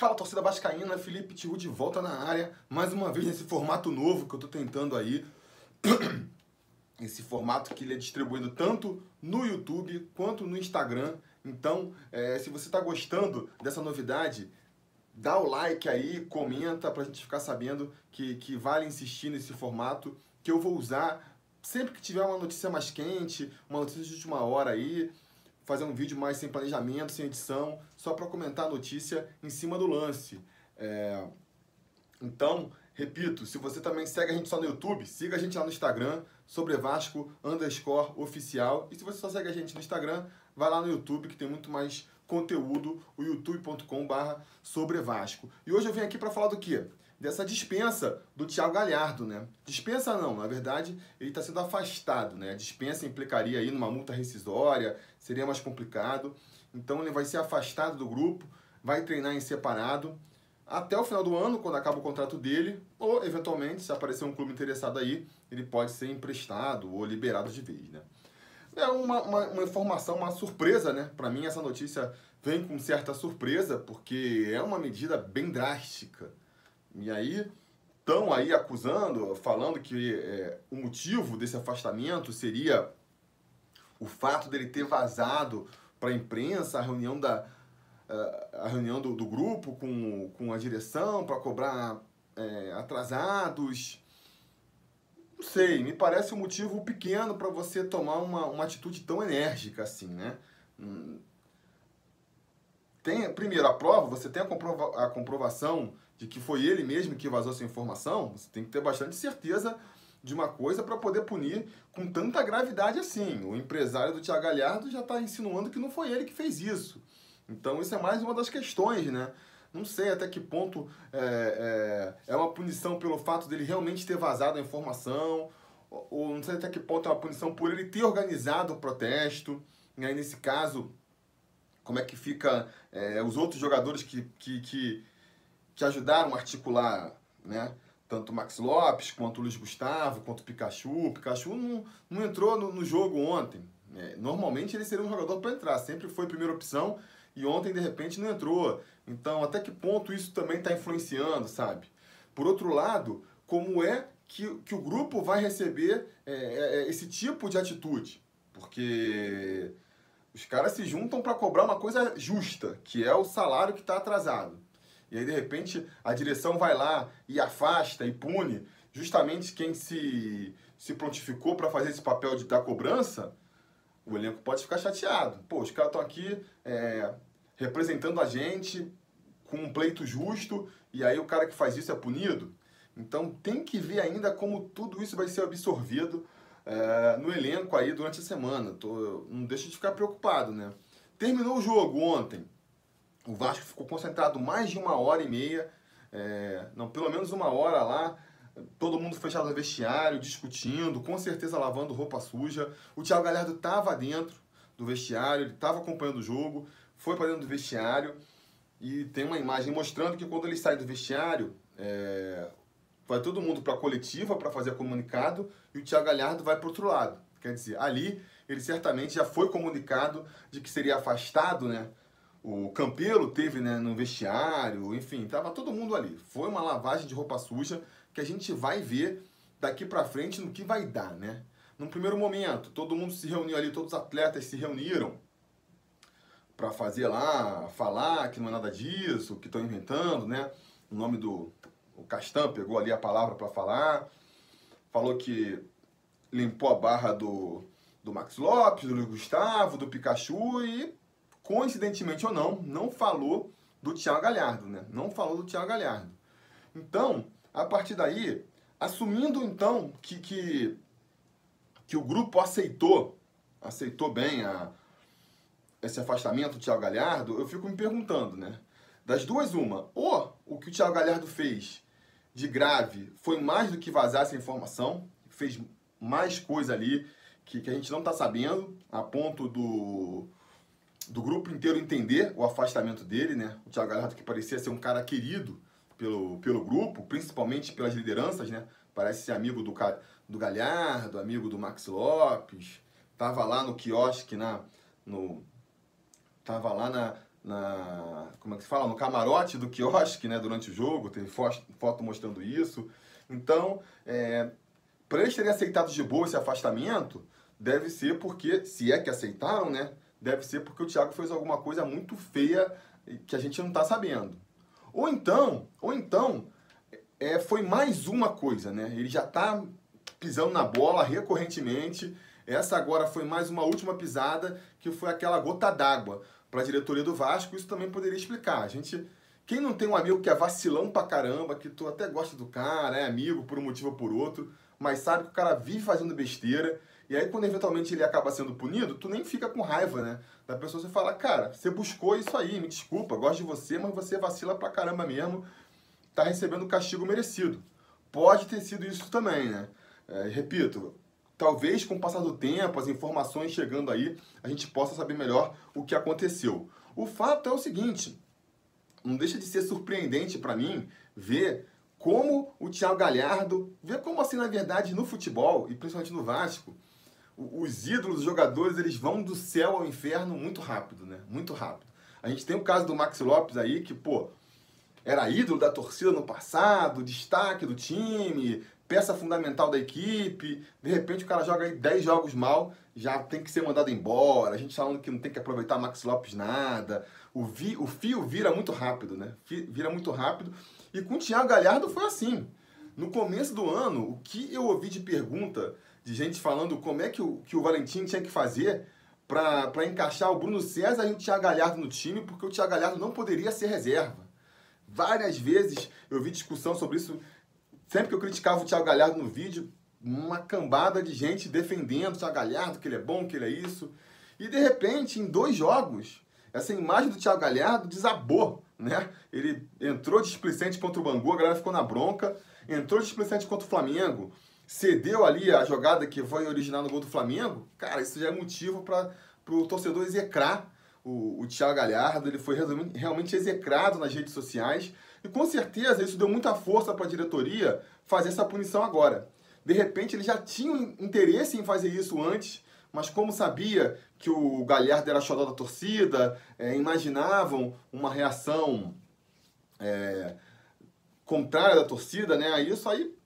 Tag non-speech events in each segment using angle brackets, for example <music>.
Fala torcida vascaína, Felipe Tiru de volta na área, mais uma vez nesse formato novo que eu tô tentando aí. <clears throat> Esse formato que ele é distribuído tanto no YouTube quanto no Instagram. Então, é, se você está gostando dessa novidade, dá o like aí, comenta pra gente ficar sabendo que, que vale insistir nesse formato que eu vou usar sempre que tiver uma notícia mais quente, uma notícia de última hora aí, fazer um vídeo mais sem planejamento, sem edição, só para comentar a notícia em cima do lance. É... Então, repito, se você também segue a gente só no YouTube, siga a gente lá no Instagram, sobre Vasco underscore oficial. E se você só segue a gente no Instagram, vai lá no YouTube que tem muito mais conteúdo, o youtube.com barra sobre Vasco. E hoje eu vim aqui para falar do quê? Dessa dispensa do Thiago Galhardo, né? Dispensa não, na verdade, ele está sendo afastado, né? dispensa implicaria aí numa multa rescisória, seria mais complicado. Então ele vai ser afastado do grupo, vai treinar em separado até o final do ano, quando acaba o contrato dele, ou eventualmente, se aparecer um clube interessado aí, ele pode ser emprestado ou liberado de vez, né? É uma, uma, uma informação, uma surpresa, né? Para mim, essa notícia vem com certa surpresa, porque é uma medida bem drástica e aí estão aí acusando, falando que é, o motivo desse afastamento seria o fato dele ter vazado para a imprensa a reunião da a reunião do, do grupo com, com a direção para cobrar é, atrasados. Não sei, me parece um motivo pequeno para você tomar uma, uma atitude tão enérgica assim, né? Hum, tem, primeiro, a prova, você tem a, comprova, a comprovação de que foi ele mesmo que vazou essa informação, você tem que ter bastante certeza de uma coisa para poder punir com tanta gravidade assim. O empresário do Tiago Galhardo já está insinuando que não foi ele que fez isso. Então isso é mais uma das questões, né? Não sei até que ponto é, é, é uma punição pelo fato dele realmente ter vazado a informação, ou não sei até que ponto é uma punição por ele ter organizado o protesto. E aí, nesse caso, como é que fica é, os outros jogadores que, que, que, que, ajudaram a articular, né? Tanto Max Lopes, quanto Luiz Gustavo, quanto Pikachu. Pikachu não, não entrou no, no jogo ontem. É, normalmente ele seria um jogador para entrar, sempre foi a primeira opção e ontem de repente não entrou. Então, até que ponto isso também está influenciando, sabe? Por outro lado, como é que, que o grupo vai receber é, é, esse tipo de atitude? Porque os caras se juntam para cobrar uma coisa justa, que é o salário que está atrasado. E aí, de repente, a direção vai lá e afasta e pune justamente quem se, se prontificou para fazer esse papel de dar cobrança. O elenco pode ficar chateado. Pô, os caras estão aqui é, representando a gente com um pleito justo e aí o cara que faz isso é punido. Então tem que ver ainda como tudo isso vai ser absorvido é, no elenco aí durante a semana. Tô, não deixa de ficar preocupado, né? Terminou o jogo ontem. O Vasco ficou concentrado mais de uma hora e meia, é, não, pelo menos uma hora lá. Todo mundo fechado no vestiário, discutindo, com certeza lavando roupa suja. O Thiago Galhardo estava dentro do vestiário, ele estava acompanhando o jogo, foi para dentro do vestiário e tem uma imagem mostrando que quando ele sai do vestiário, é, vai todo mundo para a coletiva para fazer comunicado e o Thiago Galhardo vai para outro lado. Quer dizer, ali ele certamente já foi comunicado de que seria afastado, né? O Campelo teve né, no vestiário, enfim, tava todo mundo ali. Foi uma lavagem de roupa suja que a gente vai ver daqui para frente no que vai dar, né? Num primeiro momento, todo mundo se reuniu ali, todos os atletas se reuniram para fazer lá, falar que não é nada disso, que estão inventando, né? O nome do, o Castan pegou ali a palavra para falar, falou que limpou a barra do, do Max Lopes, do Luiz Gustavo, do Pikachu e, coincidentemente ou não, não falou do Thiago Galhardo, né? Não falou do Thiago Galhardo. Então, a partir daí, assumindo então que, que, que o grupo aceitou, aceitou bem a, esse afastamento do Thiago Galhardo, eu fico me perguntando, né? Das duas, uma. Ou o que o Thiago Galhardo fez de grave foi mais do que vazar essa informação, fez mais coisa ali que, que a gente não está sabendo, a ponto do, do grupo inteiro entender o afastamento dele, né? O Thiago Galhardo que parecia ser um cara querido pelo, pelo grupo, principalmente pelas lideranças, né? Parece ser amigo do, do Galhardo, amigo do Max Lopes, tava lá no quiosque, na, no, tava lá na, na como é que se fala, no camarote do quiosque, né, durante o jogo, tem foto mostrando isso. Então, é, para eles terem aceitado de boa esse afastamento, deve ser porque, se é que aceitaram, né, deve ser porque o Thiago fez alguma coisa muito feia que a gente não está sabendo. Ou então, ou então, é, foi mais uma coisa, né? Ele já está pisando na bola recorrentemente. Essa agora foi mais uma última pisada, que foi aquela gota d'água para a diretoria do Vasco. Isso também poderia explicar. A gente, quem não tem um amigo que é vacilão pra caramba, que tu até gosta do cara, é amigo por um motivo ou por outro, mas sabe que o cara vive fazendo besteira e aí, quando eventualmente ele acaba sendo punido, tu nem fica com raiva, né? Da pessoa você fala, cara, você buscou isso aí, me desculpa, gosto de você, mas você vacila pra caramba mesmo, tá recebendo o castigo merecido. Pode ter sido isso também, né? É, repito, talvez com o passar do tempo, as informações chegando aí, a gente possa saber melhor o que aconteceu. O fato é o seguinte, não deixa de ser surpreendente para mim ver como o Thiago Galhardo, ver como assim, na verdade, no futebol, e principalmente no Vasco, os ídolos, os jogadores, eles vão do céu ao inferno muito rápido, né? Muito rápido. A gente tem o caso do Max Lopes aí, que, pô, era ídolo da torcida no passado, destaque do time, peça fundamental da equipe. De repente o cara joga aí 10 jogos mal, já tem que ser mandado embora. A gente falando que não tem que aproveitar Max Lopes nada. O, vi, o fio vira muito rápido, né? Vira muito rápido. E com o Thiago Galhardo foi assim. No começo do ano, o que eu ouvi de pergunta de gente falando como é que o, que o Valentim tinha que fazer para encaixar o Bruno César e o Thiago Galhardo no time, porque o Thiago Galhardo não poderia ser reserva. Várias vezes eu vi discussão sobre isso. Sempre que eu criticava o Thiago Galhardo no vídeo, uma cambada de gente defendendo o Thiago Galhardo, que ele é bom, que ele é isso. E de repente, em dois jogos, essa imagem do Thiago Galhardo desabou, né? Ele entrou displicente contra o Bangu, a galera ficou na bronca. Entrou displicente contra o Flamengo, cedeu ali a jogada que foi originar no gol do Flamengo, cara, isso já é motivo para o torcedor execrar o, o Thiago Galhardo. Ele foi realmente execrado nas redes sociais. E com certeza isso deu muita força para a diretoria fazer essa punição agora. De repente eles já tinham interesse em fazer isso antes, mas como sabia que o Galhardo era xodó da torcida, é, imaginavam uma reação é, contrária da torcida, né? Aí isso aí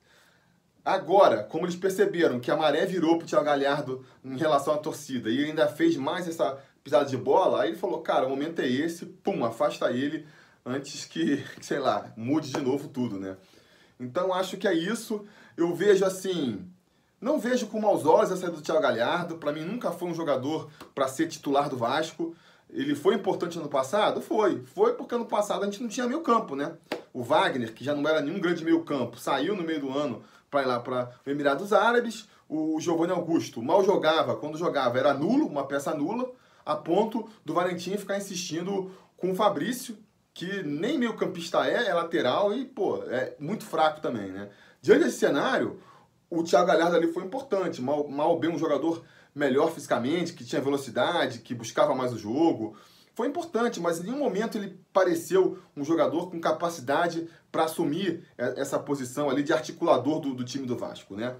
Agora, como eles perceberam que a maré virou pro Thiago Galhardo em relação à torcida e ainda fez mais essa pisada de bola, aí ele falou, cara, o momento é esse, pum, afasta ele antes que, <laughs> sei lá, mude de novo tudo, né? Então acho que é isso. Eu vejo assim, não vejo com maus olhos a saída do Thiago Galhardo. Para mim nunca foi um jogador para ser titular do Vasco. Ele foi importante ano passado? Foi. Foi porque ano passado a gente não tinha meio campo, né? O Wagner, que já não era nenhum grande meio campo, saiu no meio do ano para ir lá para o Emirados Árabes. O Giovanni Augusto mal jogava, quando jogava era nulo, uma peça nula, a ponto do Valentim ficar insistindo com o Fabrício, que nem meio campista é, é lateral e, pô, é muito fraco também, né? Diante desse cenário, o Thiago Galhardo ali foi importante, mal, mal bem um jogador melhor fisicamente, que tinha velocidade, que buscava mais o jogo, foi importante, mas em nenhum momento ele pareceu um jogador com capacidade para assumir essa posição ali de articulador do, do time do Vasco, né?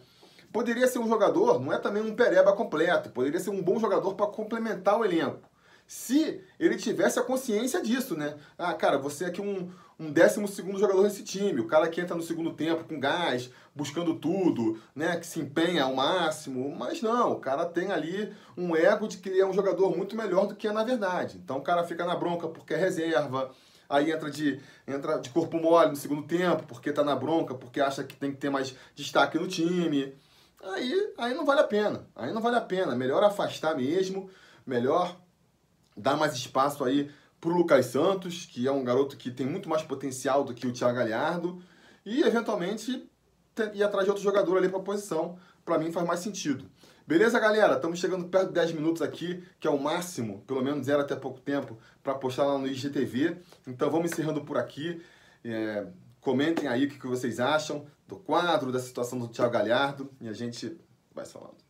Poderia ser um jogador, não é também um pereba completo, poderia ser um bom jogador para complementar o elenco se ele tivesse a consciência disso, né? Ah, cara, você é aqui um, um décimo segundo jogador nesse time, o cara que entra no segundo tempo com gás, buscando tudo, né? Que se empenha ao máximo, mas não, o cara tem ali um ego de que ele é um jogador muito melhor do que é na verdade. Então o cara fica na bronca porque é reserva, aí entra de, entra de corpo mole no segundo tempo, porque tá na bronca, porque acha que tem que ter mais destaque no time. Aí, aí não vale a pena, aí não vale a pena, melhor afastar mesmo, melhor dar mais espaço aí para o Lucas Santos, que é um garoto que tem muito mais potencial do que o Thiago Galhardo, e eventualmente ir atrás de outro jogador ali para a posição, para mim faz mais sentido. Beleza, galera? Estamos chegando perto de 10 minutos aqui, que é o máximo, pelo menos era até pouco tempo, para postar lá no IGTV. Então vamos encerrando por aqui. É, comentem aí o que vocês acham do quadro, da situação do Thiago Galhardo, e a gente vai falando.